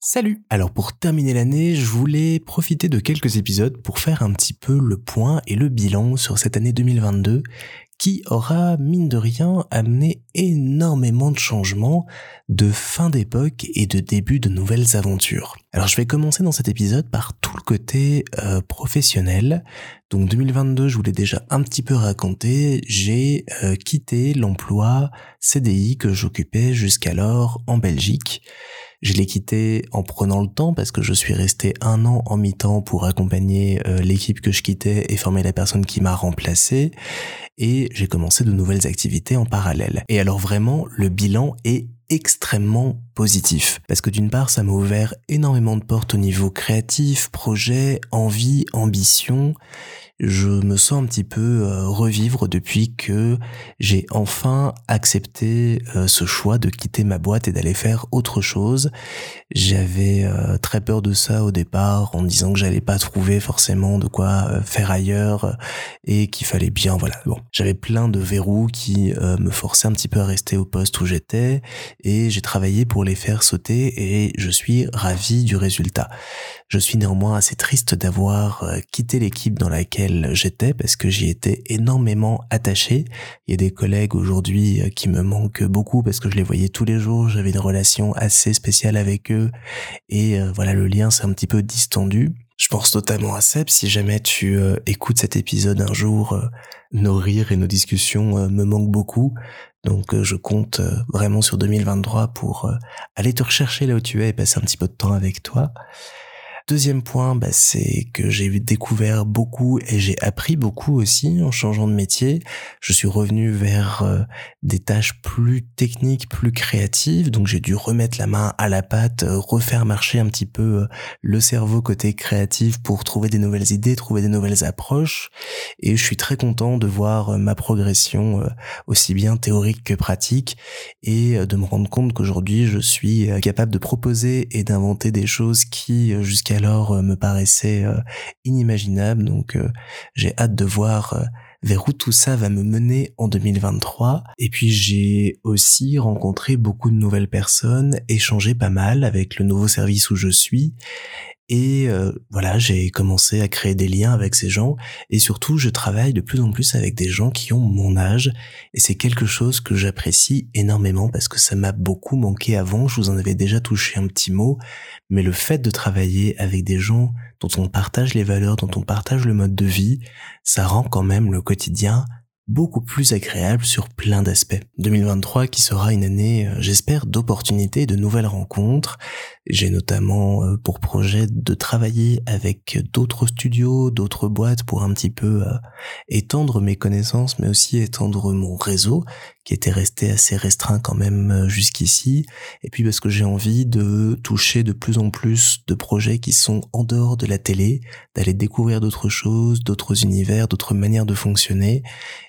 Salut Alors pour terminer l'année, je voulais profiter de quelques épisodes pour faire un petit peu le point et le bilan sur cette année 2022 qui aura, mine de rien, amené énormément de changements, de fin d'époque et de début de nouvelles aventures. Alors je vais commencer dans cet épisode par tout le côté euh, professionnel. Donc 2022, je vous l'ai déjà un petit peu raconté, j'ai euh, quitté l'emploi CDI que j'occupais jusqu'alors en Belgique. Je l'ai quitté en prenant le temps parce que je suis resté un an en mi-temps pour accompagner euh, l'équipe que je quittais et former la personne qui m'a remplacé. Et j'ai commencé de nouvelles activités en parallèle. Et alors vraiment, le bilan est extrêmement positif. Parce que d'une part, ça m'a ouvert énormément de portes au niveau créatif, projet, envie, ambition je me sens un petit peu euh, revivre depuis que j'ai enfin accepté euh, ce choix de quitter ma boîte et d'aller faire autre chose. J'avais euh, très peur de ça au départ en disant que j'allais pas trouver forcément de quoi faire ailleurs et qu'il fallait bien voilà bon j'avais plein de verrous qui me forçaient un petit peu à rester au poste où j'étais et j'ai travaillé pour les faire sauter et je suis ravi du résultat. Je suis néanmoins assez triste d'avoir quitté l'équipe dans laquelle j'étais parce que j'y étais énormément attaché. Il y a des collègues aujourd'hui euh, qui me manquent beaucoup parce que je les voyais tous les jours, j'avais une relation assez spéciale avec eux et euh, voilà le lien s'est un petit peu distendu. Je pense notamment à Seb, si jamais tu euh, écoutes cet épisode un jour, nos rires et nos discussions me manquent beaucoup. Donc je compte vraiment sur 2023 pour aller te rechercher là où tu es et passer un petit peu de temps avec toi. Deuxième point, bah, c'est que j'ai découvert beaucoup et j'ai appris beaucoup aussi en changeant de métier. Je suis revenu vers euh, des tâches plus techniques, plus créatives, donc j'ai dû remettre la main à la pâte, euh, refaire marcher un petit peu euh, le cerveau côté créatif pour trouver des nouvelles idées, trouver des nouvelles approches. Et je suis très content de voir ma progression aussi bien théorique que pratique et de me rendre compte qu'aujourd'hui je suis capable de proposer et d'inventer des choses qui jusqu'à alors euh, me paraissait euh, inimaginable. Donc euh, j'ai hâte de voir vers où tout ça va me mener en 2023. Et puis j'ai aussi rencontré beaucoup de nouvelles personnes, échangé pas mal avec le nouveau service où je suis. Et euh, voilà, j'ai commencé à créer des liens avec ces gens et surtout je travaille de plus en plus avec des gens qui ont mon âge et c'est quelque chose que j'apprécie énormément parce que ça m'a beaucoup manqué avant, je vous en avais déjà touché un petit mot, mais le fait de travailler avec des gens dont on partage les valeurs, dont on partage le mode de vie, ça rend quand même le quotidien beaucoup plus agréable sur plein d'aspects. 2023 qui sera une année, euh, j'espère, d'opportunités, de nouvelles rencontres. J'ai notamment euh, pour projet de travailler avec d'autres studios, d'autres boîtes pour un petit peu euh, étendre mes connaissances, mais aussi étendre mon réseau qui était resté assez restreint quand même jusqu'ici. Et puis parce que j'ai envie de toucher de plus en plus de projets qui sont en dehors de la télé, d'aller découvrir d'autres choses, d'autres univers, d'autres manières de fonctionner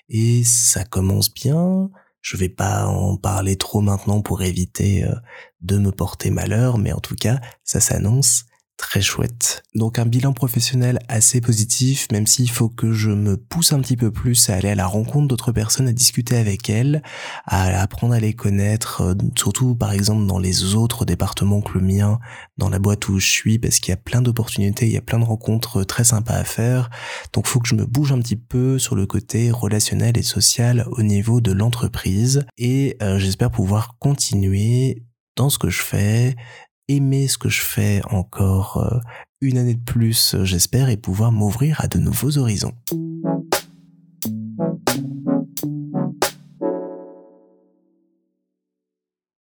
et ça commence bien. Je vais pas en parler trop maintenant pour éviter euh, de me porter malheur, mais en tout cas, ça s'annonce très chouette. Donc un bilan professionnel assez positif, même s'il faut que je me pousse un petit peu plus à aller à la rencontre d'autres personnes, à discuter avec elles, à apprendre à les connaître, euh, surtout par exemple dans les autres départements que le mien, dans la boîte où je suis, parce qu'il y a plein d'opportunités, il y a plein de rencontres très sympas à faire. Donc faut que je me bouge un petit peu sur le côté relationnel et social au niveau de l'entreprise et euh, j'espère pouvoir continuer dans ce que je fais, aimer ce que je fais encore euh, une année de plus, euh, j'espère, et pouvoir m'ouvrir à de nouveaux horizons.